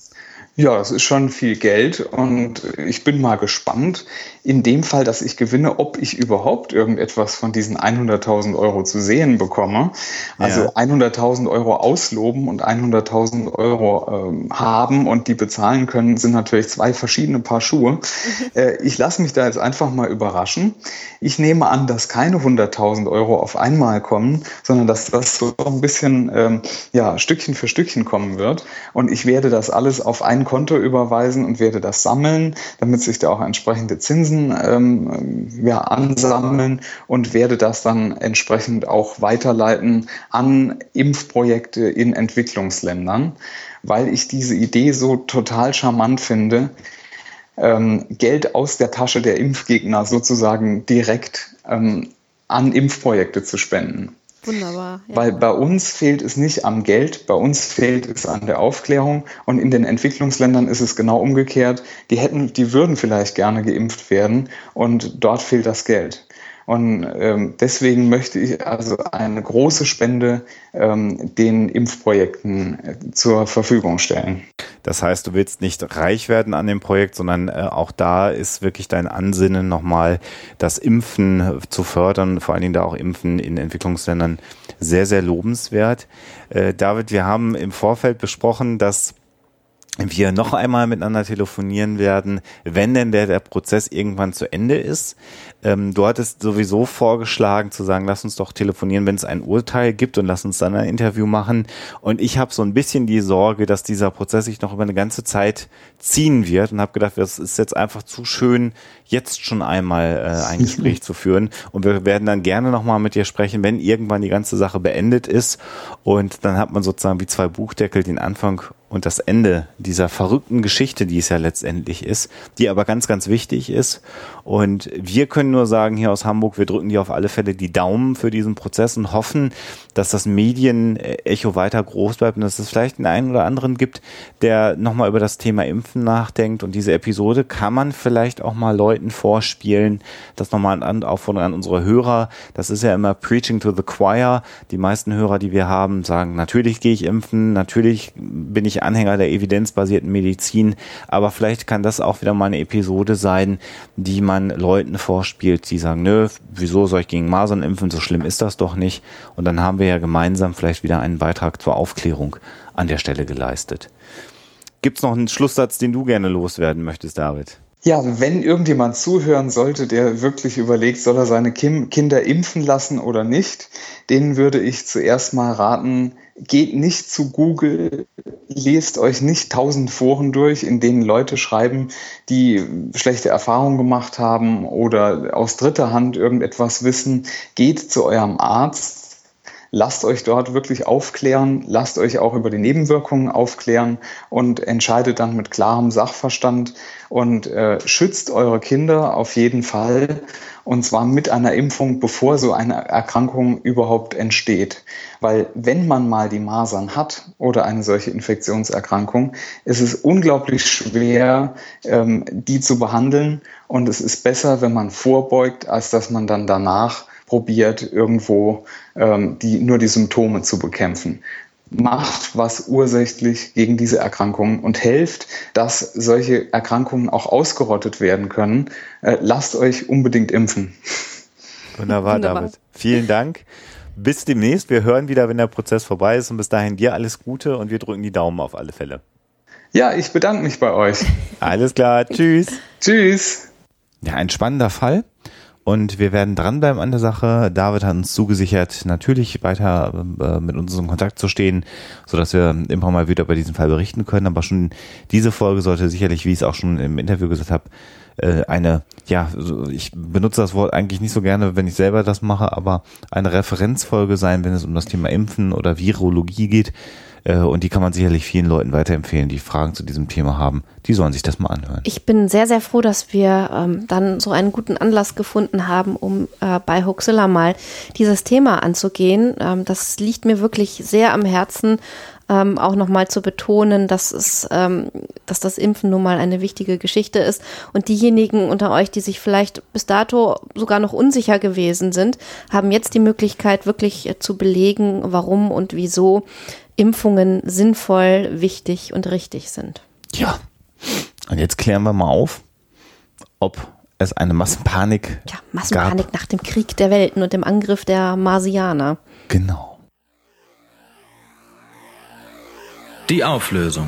Ja, es ist schon viel Geld und ich bin mal gespannt, in dem Fall, dass ich gewinne, ob ich überhaupt irgendetwas von diesen 100.000 Euro zu sehen bekomme. Also ja. 100.000 Euro ausloben und 100.000 Euro ähm, haben und die bezahlen können, sind natürlich zwei verschiedene Paar Schuhe. [laughs] Äh, ich lasse mich da jetzt einfach mal überraschen. Ich nehme an, dass keine 100.000 Euro auf einmal kommen, sondern dass das so ein bisschen ähm, ja, Stückchen für Stückchen kommen wird. Und ich werde das alles auf ein Konto überweisen und werde das sammeln, damit sich da auch entsprechende Zinsen ähm, ja, ansammeln und werde das dann entsprechend auch weiterleiten an Impfprojekte in Entwicklungsländern, weil ich diese Idee so total charmant finde, ähm, Geld aus der Tasche der Impfgegner sozusagen direkt ähm, an Impfprojekte zu spenden. Wunderbar. Ja. Weil bei uns fehlt es nicht am Geld, bei uns fehlt es an der Aufklärung und in den Entwicklungsländern ist es genau umgekehrt. Die hätten, die würden vielleicht gerne geimpft werden und dort fehlt das Geld. Und ähm, deswegen möchte ich also eine große Spende ähm, den Impfprojekten äh, zur Verfügung stellen. Das heißt, du willst nicht reich werden an dem Projekt, sondern äh, auch da ist wirklich dein Ansinnen nochmal, das Impfen zu fördern, vor allen Dingen da auch Impfen in Entwicklungsländern sehr, sehr lobenswert. Äh, David, wir haben im Vorfeld besprochen, dass wir noch einmal miteinander telefonieren werden, wenn denn der, der Prozess irgendwann zu Ende ist. Ähm, du hattest sowieso vorgeschlagen zu sagen, lass uns doch telefonieren, wenn es ein Urteil gibt und lass uns dann ein Interview machen. Und ich habe so ein bisschen die Sorge, dass dieser Prozess sich noch über eine ganze Zeit ziehen wird und habe gedacht, das ist jetzt einfach zu schön, jetzt schon einmal äh, ein [laughs] Gespräch zu führen. Und wir werden dann gerne nochmal mit dir sprechen, wenn irgendwann die ganze Sache beendet ist. Und dann hat man sozusagen wie zwei Buchdeckel den Anfang und das Ende dieser verrückten Geschichte, die es ja letztendlich ist, die aber ganz, ganz wichtig ist. Und wir können nur sagen hier aus Hamburg, wir drücken dir auf alle Fälle die Daumen für diesen Prozess und hoffen, dass das Medienecho weiter groß bleibt und dass es vielleicht den einen oder anderen gibt, der nochmal über das Thema Impfen nachdenkt. Und diese Episode kann man vielleicht auch mal Leuten vorspielen. Das nochmal an Aufforderung an unsere Hörer. Das ist ja immer Preaching to the Choir. Die meisten Hörer, die wir haben, sagen, natürlich gehe ich impfen, natürlich bin ich Anhänger der evidenzbasierten Medizin, aber vielleicht kann das auch wieder mal eine Episode sein, die man Leuten vorspielt, die sagen, nö, wieso soll ich gegen Masern impfen, so schlimm ist das doch nicht. Und dann haben wir ja gemeinsam vielleicht wieder einen Beitrag zur Aufklärung an der Stelle geleistet. Gibt es noch einen Schlusssatz, den du gerne loswerden möchtest, David? Ja, wenn irgendjemand zuhören sollte, der wirklich überlegt, soll er seine Kinder impfen lassen oder nicht, denen würde ich zuerst mal raten, geht nicht zu Google, lest euch nicht tausend Foren durch, in denen Leute schreiben, die schlechte Erfahrungen gemacht haben oder aus dritter Hand irgendetwas wissen. Geht zu eurem Arzt, lasst euch dort wirklich aufklären, lasst euch auch über die Nebenwirkungen aufklären und entscheidet dann mit klarem Sachverstand und äh, schützt eure Kinder auf jeden Fall und zwar mit einer Impfung, bevor so eine Erkrankung überhaupt entsteht. Weil wenn man mal die Masern hat oder eine solche Infektionserkrankung, ist es unglaublich schwer, ähm, die zu behandeln und es ist besser, wenn man vorbeugt, als dass man dann danach probiert, irgendwo ähm, die, nur die Symptome zu bekämpfen macht was ursächlich gegen diese Erkrankungen und helft, dass solche Erkrankungen auch ausgerottet werden können. Äh, lasst euch unbedingt impfen. Wunderbar, Wunderbar, David. Vielen Dank. Bis demnächst. Wir hören wieder, wenn der Prozess vorbei ist. Und bis dahin dir alles Gute und wir drücken die Daumen auf alle Fälle. Ja, ich bedanke mich bei euch. Alles klar. Tschüss. Tschüss. Ja, ein spannender Fall. Und wir werden dranbleiben an der Sache. David hat uns zugesichert, natürlich weiter äh, mit uns in Kontakt zu stehen, sodass wir immer mal wieder über diesen Fall berichten können. Aber schon diese Folge sollte sicherlich, wie ich es auch schon im Interview gesagt habe, äh, eine, ja, ich benutze das Wort eigentlich nicht so gerne, wenn ich selber das mache, aber eine Referenzfolge sein, wenn es um das Thema Impfen oder Virologie geht und die kann man sicherlich vielen Leuten weiterempfehlen, die Fragen zu diesem Thema haben. Die sollen sich das mal anhören. Ich bin sehr, sehr froh, dass wir ähm, dann so einen guten Anlass gefunden haben, um äh, bei Hoaxilla mal dieses Thema anzugehen. Ähm, das liegt mir wirklich sehr am Herzen, ähm, auch nochmal zu betonen, dass es, ähm, dass das Impfen nun mal eine wichtige Geschichte ist. Und diejenigen unter euch, die sich vielleicht bis dato sogar noch unsicher gewesen sind, haben jetzt die Möglichkeit, wirklich äh, zu belegen, warum und wieso Impfungen sinnvoll, wichtig und richtig sind. Ja. Und jetzt klären wir mal auf, ob es eine Massenpanik. Ja, Massenpanik gab. nach dem Krieg der Welten und dem Angriff der Marsianer. Genau. Die Auflösung.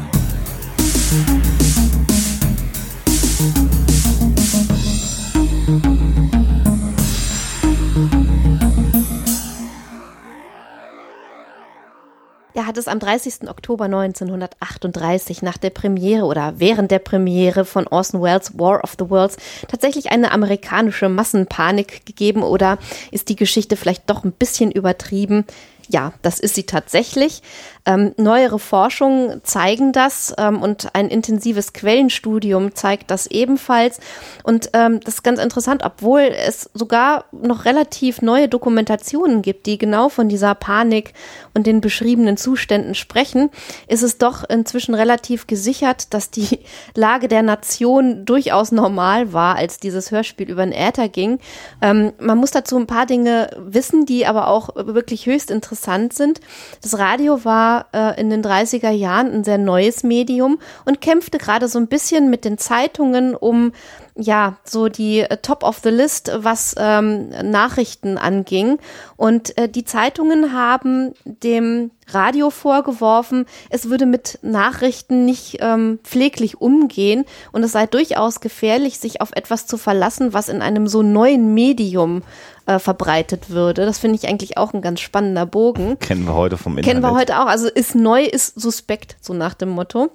Er hat es am 30. Oktober 1938 nach der Premiere oder während der Premiere von Orson Welles War of the Worlds tatsächlich eine amerikanische Massenpanik gegeben oder ist die Geschichte vielleicht doch ein bisschen übertrieben? Ja, das ist sie tatsächlich. Ähm, neuere Forschungen zeigen das ähm, und ein intensives Quellenstudium zeigt das ebenfalls. Und ähm, das ist ganz interessant, obwohl es sogar noch relativ neue Dokumentationen gibt, die genau von dieser Panik und den beschriebenen Zuständen sprechen, ist es doch inzwischen relativ gesichert, dass die [laughs] Lage der Nation durchaus normal war, als dieses Hörspiel über den Äther ging. Ähm, man muss dazu ein paar Dinge wissen, die aber auch wirklich höchst interessant sind. Das Radio war äh, in den 30er Jahren ein sehr neues Medium und kämpfte gerade so ein bisschen mit den Zeitungen um ja, so die äh, Top of the List, was ähm, Nachrichten anging. Und äh, die Zeitungen haben dem Radio vorgeworfen, es würde mit Nachrichten nicht ähm, pfleglich umgehen und es sei durchaus gefährlich, sich auf etwas zu verlassen, was in einem so neuen Medium äh, verbreitet würde. Das finde ich eigentlich auch ein ganz spannender Bogen. Kennen wir heute vom Internet. Kennen wir heute auch. Also ist neu, ist suspekt, so nach dem Motto.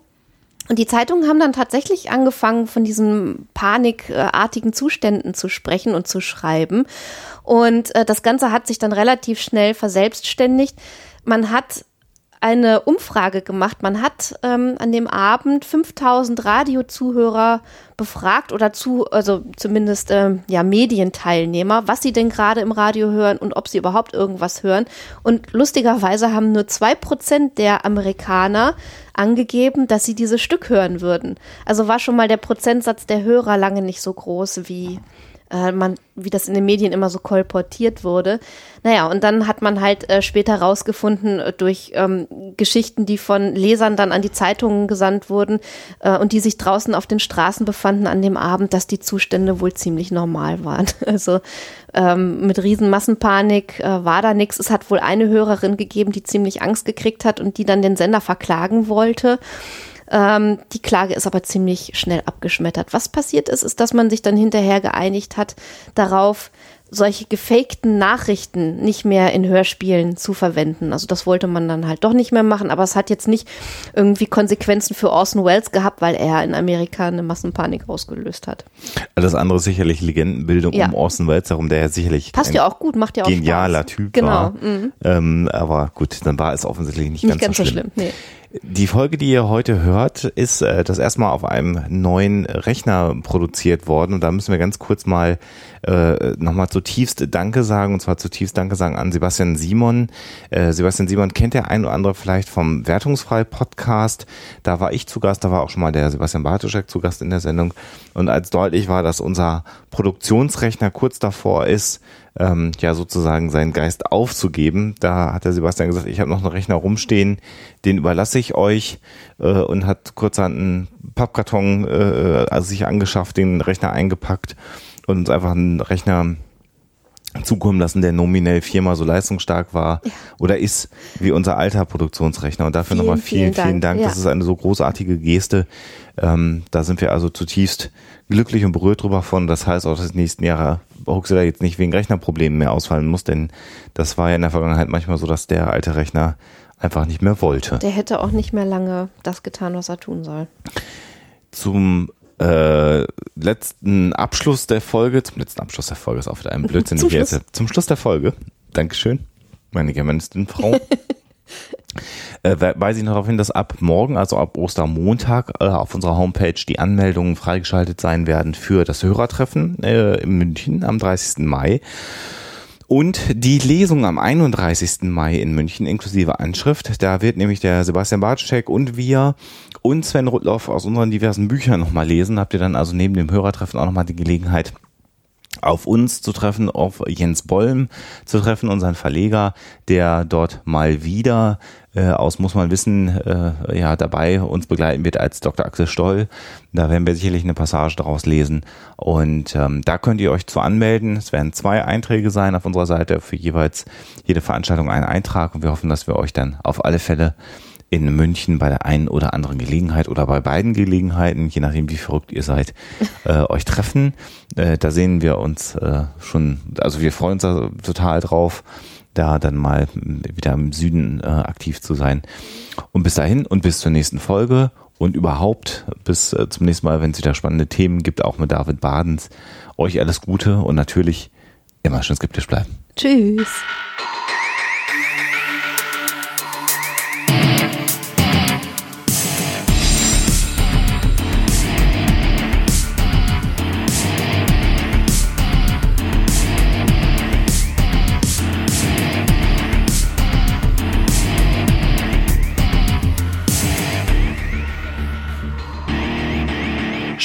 Und die Zeitungen haben dann tatsächlich angefangen, von diesen panikartigen Zuständen zu sprechen und zu schreiben. Und äh, das Ganze hat sich dann relativ schnell verselbstständigt. Man hat eine Umfrage gemacht. Man hat ähm, an dem Abend 5000 Radiozuhörer befragt oder zu, also zumindest ähm, ja Medienteilnehmer, was sie denn gerade im Radio hören und ob sie überhaupt irgendwas hören. Und lustigerweise haben nur zwei Prozent der Amerikaner angegeben, dass sie dieses Stück hören würden. Also war schon mal der Prozentsatz der Hörer lange nicht so groß wie äh, man, wie das in den Medien immer so kolportiert wurde. Naja, und dann hat man halt äh, später rausgefunden äh, durch ähm, Geschichten, die von Lesern dann an die Zeitungen gesandt wurden äh, und die sich draußen auf den Straßen befanden an dem Abend, dass die Zustände wohl ziemlich normal waren. [laughs] Also ähm, mit Riesenmassenpanik äh, war da nichts. Es hat wohl eine Hörerin gegeben, die ziemlich Angst gekriegt hat und die dann den Sender verklagen wollte. Ähm, die Klage ist aber ziemlich schnell abgeschmettert. Was passiert ist, ist, dass man sich dann hinterher geeinigt hat darauf, solche gefakten Nachrichten nicht mehr in Hörspielen zu verwenden. Also das wollte man dann halt doch nicht mehr machen, aber es hat jetzt nicht irgendwie Konsequenzen für Orson Welles gehabt, weil er in Amerika eine Massenpanik ausgelöst hat. Alles andere sicherlich Legendenbildung ja. um Orson Welles herum, der ja sicherlich passt ja auch gut, macht ja auch genialer Spaß. Typ genau. war. Mhm. Ähm, aber gut, dann war es offensichtlich nicht, nicht ganz, ganz so schlimm. So schlimm. Nee. Die Folge, die ihr heute hört, ist äh, das erste Mal auf einem neuen Rechner produziert worden. Und da müssen wir ganz kurz mal äh, nochmal zutiefst Danke sagen. Und zwar zutiefst Danke sagen an Sebastian Simon. Äh, Sebastian Simon kennt der ein oder andere vielleicht vom Wertungsfrei-Podcast. Da war ich zu Gast, da war auch schon mal der Sebastian Bartoschek zu Gast in der Sendung. Und als deutlich war, dass unser Produktionsrechner kurz davor ist, ähm, ja sozusagen seinen Geist aufzugeben. Da hat der Sebastian gesagt, ich habe noch einen Rechner rumstehen, den überlasse ich euch äh, und hat kurz einen Pappkarton äh, also sich angeschafft, den Rechner eingepackt und uns einfach einen Rechner zukommen lassen, der nominell viermal so leistungsstark war ja. oder ist wie unser alter Produktionsrechner. Und dafür nochmal vielen, vielen Dank. Vielen Dank. Ja. Das ist eine so großartige Geste. Ähm, da sind wir also zutiefst glücklich und berührt drüber von. Das heißt auch, dass die nächsten Jahre Huxilla jetzt nicht wegen Rechnerproblemen mehr ausfallen muss, denn das war ja in der Vergangenheit manchmal so, dass der alte Rechner einfach nicht mehr wollte. Der hätte auch nicht mehr lange das getan, was er tun soll. Zum äh, letzten Abschluss der Folge, zum letzten Abschluss der Folge ist auch wieder ein Blödsinn. [laughs] zum, Schluss. Jetzt, zum Schluss der Folge. Dankeschön, meine germanistin Frau. [laughs] äh, weise ich noch darauf hin, dass ab morgen, also ab Ostermontag, äh, auf unserer Homepage die Anmeldungen freigeschaltet sein werden für das Hörertreffen äh, in München am 30. Mai. Und die Lesung am 31. Mai in München inklusive Anschrift. Da wird nämlich der Sebastian Bartschek und wir und Sven Rudloff aus unseren diversen Büchern nochmal lesen. Habt ihr dann also neben dem Hörertreffen auch nochmal die Gelegenheit, auf uns zu treffen, auf Jens Bollm zu treffen, unseren Verleger, der dort mal wieder äh, aus, muss man wissen, äh, ja, dabei uns begleiten wird als Dr. Axel Stoll. Da werden wir sicherlich eine Passage daraus lesen. Und ähm, da könnt ihr euch zu anmelden. Es werden zwei Einträge sein auf unserer Seite, für jeweils jede Veranstaltung einen Eintrag. Und wir hoffen, dass wir euch dann auf alle Fälle in München bei der einen oder anderen Gelegenheit oder bei beiden Gelegenheiten, je nachdem wie verrückt ihr seid, [laughs] äh, euch treffen. Äh, da sehen wir uns äh, schon, also wir freuen uns da total drauf, da dann mal wieder im Süden äh, aktiv zu sein. Und bis dahin und bis zur nächsten Folge und überhaupt bis äh, zum nächsten Mal, wenn es wieder spannende Themen gibt, auch mit David Badens. Euch alles Gute und natürlich immer schön skeptisch bleiben. Tschüss.